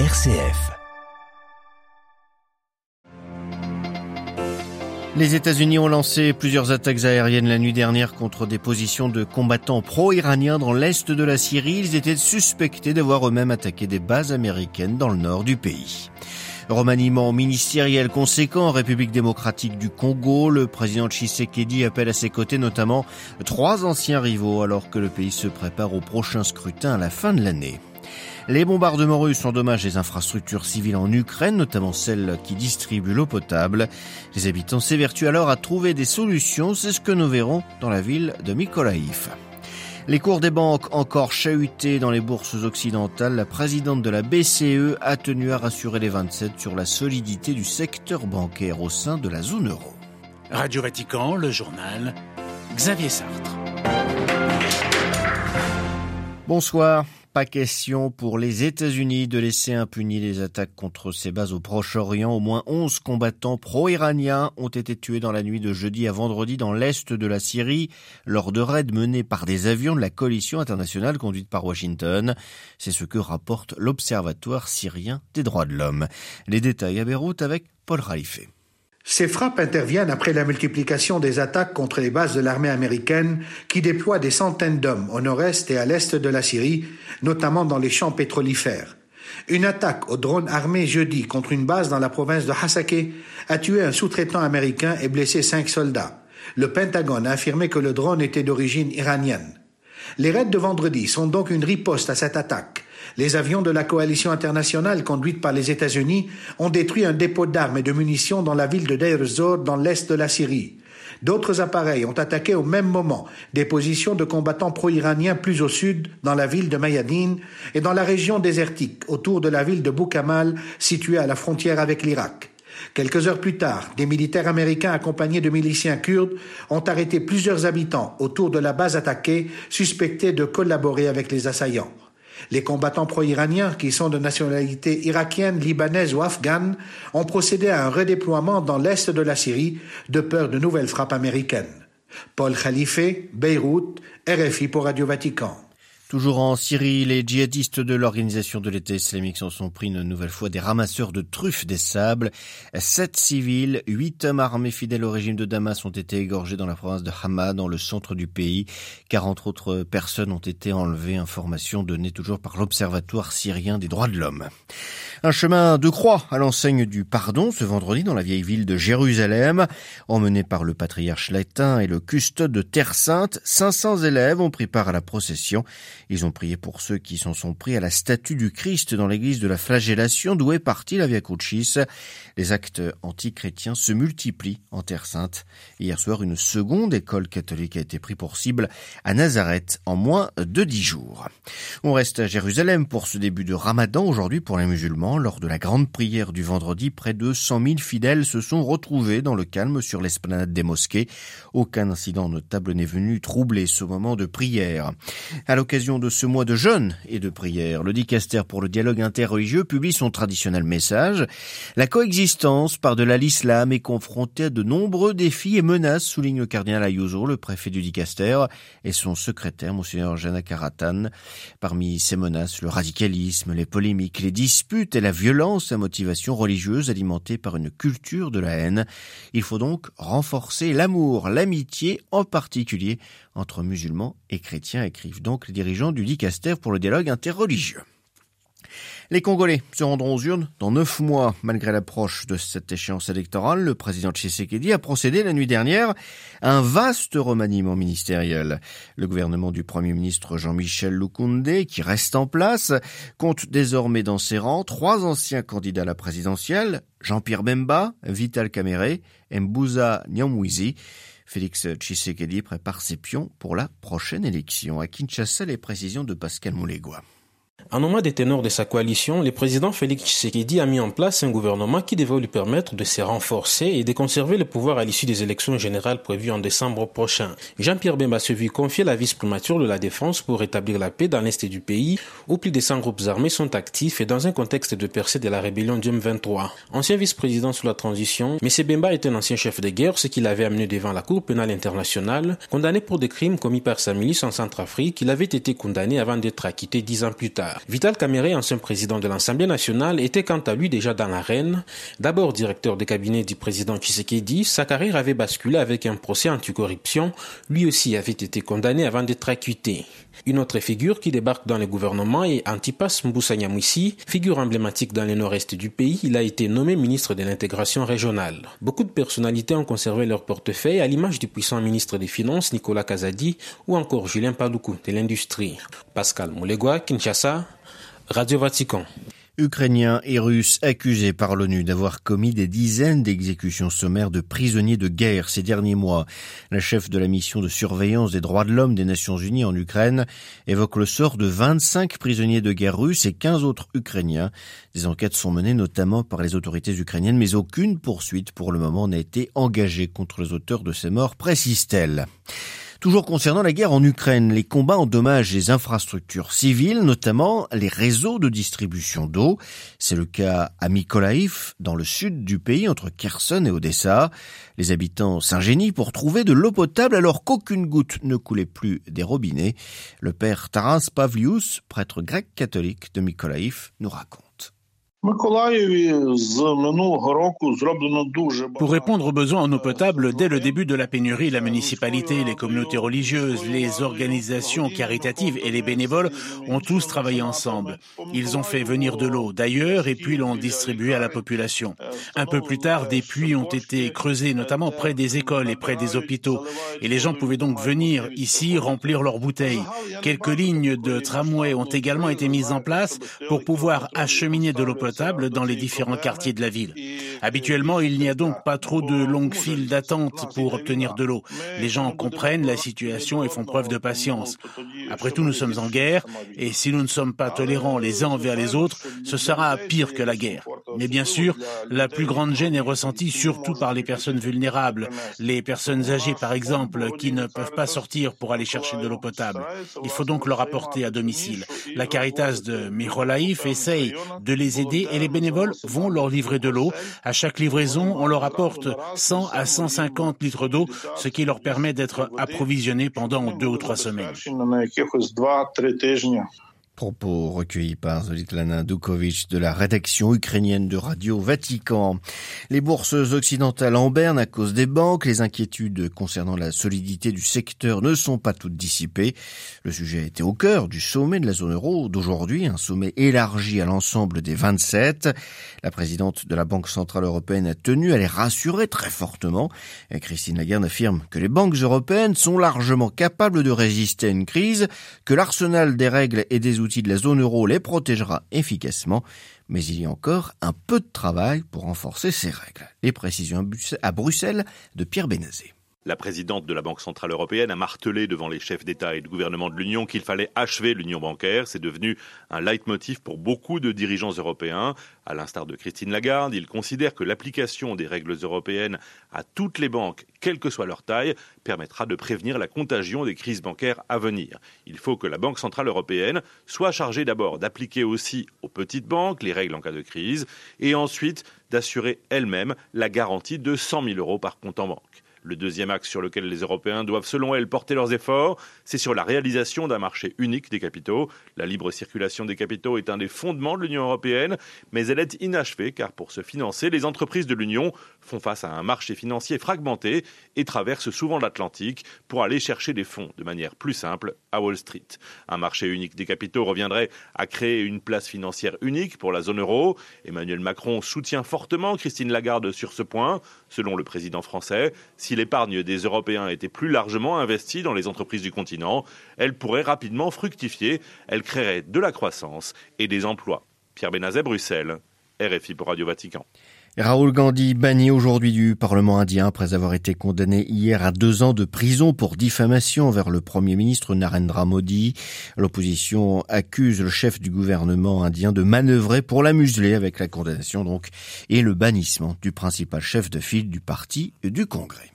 RCF. Les États-Unis ont lancé plusieurs attaques aériennes la nuit dernière contre des positions de combattants pro-iraniens dans l'est de la Syrie. Ils étaient suspectés d'avoir eux-mêmes attaqué des bases américaines dans le nord du pays. Remaniement ministériel conséquent en République démocratique du Congo, le président Tshisekedi appelle à ses côtés notamment trois anciens rivaux alors que le pays se prépare au prochain scrutin à la fin de l'année. Les bombardements russes endommagent les infrastructures civiles en Ukraine, notamment celles qui distribuent l'eau potable. Les habitants s'évertuent alors à trouver des solutions, c'est ce que nous verrons dans la ville de Mykolaïv. Les cours des banques encore chahutés dans les bourses occidentales, la présidente de la BCE a tenu à rassurer les 27 sur la solidité du secteur bancaire au sein de la zone euro. Radio Vatican, le journal, Xavier Sartre. Bonsoir. Pas question pour les États-Unis de laisser impunies les attaques contre ces bases au Proche-Orient. Au moins 11 combattants pro-iraniens ont été tués dans la nuit de jeudi à vendredi dans l'est de la Syrie lors de raids menés par des avions de la coalition internationale conduite par Washington. C'est ce que rapporte l'Observatoire syrien des droits de l'homme. Les détails à Beyrouth avec Paul Raifé. Ces frappes interviennent après la multiplication des attaques contre les bases de l'armée américaine qui déploie des centaines d'hommes au nord-est et à l'est de la Syrie, notamment dans les champs pétrolifères. Une attaque au drone armé jeudi contre une base dans la province de Hasake a tué un sous-traitant américain et blessé cinq soldats. Le Pentagone a affirmé que le drone était d'origine iranienne. Les raids de vendredi sont donc une riposte à cette attaque. Les avions de la coalition internationale conduite par les États-Unis ont détruit un dépôt d'armes et de munitions dans la ville de Deir ez-Zor dans l'est de la Syrie. D'autres appareils ont attaqué au même moment des positions de combattants pro-iraniens plus au sud, dans la ville de Mayadine, et dans la région désertique, autour de la ville de Boukamal, située à la frontière avec l'Irak. Quelques heures plus tard, des militaires américains accompagnés de miliciens kurdes ont arrêté plusieurs habitants autour de la base attaquée, suspectés de collaborer avec les assaillants. Les combattants pro-iraniens, qui sont de nationalité irakienne, libanaise ou afghane, ont procédé à un redéploiement dans l'est de la Syrie de peur de nouvelles frappes américaines. Paul Khalife, Beyrouth, RFI pour Radio Vatican. Toujours en Syrie, les djihadistes de l'organisation de l'État islamique s'en sont pris une nouvelle fois des ramasseurs de truffes des sables. Sept civils, huit hommes armés fidèles au régime de Damas ont été égorgés dans la province de Hama, dans le centre du pays. Quarante autres personnes ont été enlevées. Information donnée toujours par l'Observatoire syrien des droits de l'homme. Un chemin de croix à l'enseigne du pardon ce vendredi dans la vieille ville de Jérusalem. Emmené par le patriarche latin et le custode de Terre Sainte, 500 élèves ont pris part à la procession. Ils ont prié pour ceux qui s'en sont pris à la statue du Christ dans l'église de la flagellation d'où est partie la Via Crucis. Les actes antichrétiens se multiplient en Terre Sainte. Hier soir, une seconde école catholique a été prise pour cible à Nazareth en moins de dix jours. On reste à Jérusalem pour ce début de Ramadan aujourd'hui pour les musulmans. Lors de la grande prière du vendredi, près de 100 000 fidèles se sont retrouvés dans le calme sur l'esplanade des mosquées. Aucun incident notable n'est venu troubler ce moment de prière. À l'occasion de ce mois de jeûne et de prière, le dicaster pour le dialogue interreligieux publie son traditionnel message. La coexistence par-delà l'islam est confrontée à de nombreux défis et menaces, souligne le cardinal Ayuso, le préfet du dicaster, et son secrétaire, Monseigneur Jana Karatan. Parmi ces menaces, le radicalisme, les polémiques, les disputes la violence à motivation religieuse alimentée par une culture de la haine. Il faut donc renforcer l'amour, l'amitié, en particulier entre musulmans et chrétiens, écrivent donc les dirigeants du Dicaster pour le dialogue interreligieux. Les Congolais se rendront aux urnes dans neuf mois. Malgré l'approche de cette échéance électorale, le président Tshisekedi a procédé la nuit dernière à un vaste remaniement ministériel. Le gouvernement du premier ministre Jean-Michel Lukunde, qui reste en place, compte désormais dans ses rangs trois anciens candidats à la présidentielle, Jean-Pierre Bemba, Vital Kamere Mbouza Nyamwizi. Félix Tshisekedi prépare ses pions pour la prochaine élection. À Kinshasa, les précisions de Pascal Moulégois. En nom des ténors de sa coalition, le président Félix Tshisekedi a mis en place un gouvernement qui devait lui permettre de se renforcer et de conserver le pouvoir à l'issue des élections générales prévues en décembre prochain. Jean-Pierre Bemba se vit confier la vice-primature de la défense pour rétablir la paix dans l'est du pays, où plus de 100 groupes armés sont actifs et dans un contexte de percée de la rébellion du M23. Ancien vice-président sous la transition, M. Bemba est un ancien chef de guerre, ce qui l'avait amené devant la Cour pénale internationale, condamné pour des crimes commis par sa milice en Centrafrique, il avait été condamné avant d'être acquitté dix ans plus tard. Vital Kamere, ancien président de l'Assemblée nationale, était quant à lui déjà dans l'arène. D'abord directeur de cabinet du président Tshisekedi, sa carrière avait basculé avec un procès anticorruption. Lui aussi avait été condamné avant d'être acquitté. Une autre figure qui débarque dans le gouvernement est Antipas Mboussa figure emblématique dans le nord-est du pays. Il a été nommé ministre de l'intégration régionale. Beaucoup de personnalités ont conservé leur portefeuille à l'image du puissant ministre des Finances Nicolas Kazadi ou encore Julien Paloukou de l'industrie. Pascal Moulegua, Kinshasa, Radio Vatican. Ukrainiens et Russes accusés par l'ONU d'avoir commis des dizaines d'exécutions sommaires de prisonniers de guerre ces derniers mois. La chef de la mission de surveillance des droits de l'homme des Nations Unies en Ukraine évoque le sort de 25 prisonniers de guerre russes et 15 autres Ukrainiens. Des enquêtes sont menées notamment par les autorités ukrainiennes, mais aucune poursuite pour le moment n'a été engagée contre les auteurs de ces morts, précise-t-elle. Toujours concernant la guerre en Ukraine, les combats endommagent les infrastructures civiles, notamment les réseaux de distribution d'eau. C'est le cas à Mykolaiv, dans le sud du pays, entre Kherson et Odessa. Les habitants s'ingénient pour trouver de l'eau potable alors qu'aucune goutte ne coulait plus des robinets. Le père Taras Pavlius, prêtre grec catholique de Mykolaiv, nous raconte. Pour répondre aux besoins en eau potable, dès le début de la pénurie, la municipalité, les communautés religieuses, les organisations caritatives et les bénévoles ont tous travaillé ensemble. Ils ont fait venir de l'eau d'ailleurs et puis l'ont distribuée à la population. Un peu plus tard, des puits ont été creusés, notamment près des écoles et près des hôpitaux. Et les gens pouvaient donc venir ici remplir leurs bouteilles. Quelques lignes de tramway ont également été mises en place pour pouvoir acheminer de l'eau potable dans les différents quartiers de la ville. Habituellement, il n'y a donc pas trop de longues files d'attente pour obtenir de l'eau. Les gens comprennent la situation et font preuve de patience. Après tout, nous sommes en guerre, et si nous ne sommes pas tolérants les uns envers les autres, ce sera pire que la guerre. Mais bien sûr, la plus grande gêne est ressentie surtout par les personnes vulnérables, les personnes âgées par exemple, qui ne peuvent pas sortir pour aller chercher de l'eau potable. Il faut donc leur apporter à domicile. La Caritas de Myrolaïf essaye de les aider et les bénévoles vont leur livrer de l'eau. À chaque livraison, on leur apporte 100 à 150 litres d'eau, ce qui leur permet d'être approvisionnés pendant deux ou trois semaines. Propos recueillis par Zolitlana Dukovic de la rédaction ukrainienne de Radio Vatican. Les bourses occidentales en berne à cause des banques, les inquiétudes concernant la solidité du secteur ne sont pas toutes dissipées. Le sujet a été au cœur du sommet de la zone euro d'aujourd'hui, un sommet élargi à l'ensemble des 27. La présidente de la Banque Centrale Européenne a tenu à les rassurer très fortement. Christine Lagarde affirme que les banques européennes sont largement capables de résister à une crise, que l'arsenal des règles et des outils de la zone euro les protégera efficacement, mais il y a encore un peu de travail pour renforcer ces règles. Les précisions à Bruxelles de Pierre Bénazé. La présidente de la Banque Centrale Européenne a martelé devant les chefs d'État et de gouvernement de l'Union qu'il fallait achever l'union bancaire. C'est devenu un leitmotiv pour beaucoup de dirigeants européens. À l'instar de Christine Lagarde, ils considèrent que l'application des règles européennes à toutes les banques, quelle que soit leur taille, permettra de prévenir la contagion des crises bancaires à venir. Il faut que la Banque Centrale Européenne soit chargée d'abord d'appliquer aussi aux petites banques les règles en cas de crise et ensuite d'assurer elle-même la garantie de 100 000 euros par compte en banque. Le deuxième axe sur lequel les Européens doivent, selon elle, porter leurs efforts, c'est sur la réalisation d'un marché unique des capitaux. La libre circulation des capitaux est un des fondements de l'Union européenne, mais elle est inachevée car pour se financer, les entreprises de l'Union font face à un marché financier fragmenté et traversent souvent l'Atlantique pour aller chercher des fonds de manière plus simple à Wall Street. Un marché unique des capitaux reviendrait à créer une place financière unique pour la zone euro. Emmanuel Macron soutient fortement Christine Lagarde sur ce point. Selon le président français, si l'épargne des Européens était plus largement investie dans les entreprises du continent, elle pourrait rapidement fructifier, elle créerait de la croissance et des emplois. Pierre Benazet, Bruxelles, RFI pour Radio Vatican. Raoul Gandhi banni aujourd'hui du Parlement indien après avoir été condamné hier à deux ans de prison pour diffamation envers le Premier ministre Narendra Modi. L'opposition accuse le chef du gouvernement indien de manœuvrer pour la museler avec la condamnation donc et le bannissement du principal chef de file du parti du Congrès.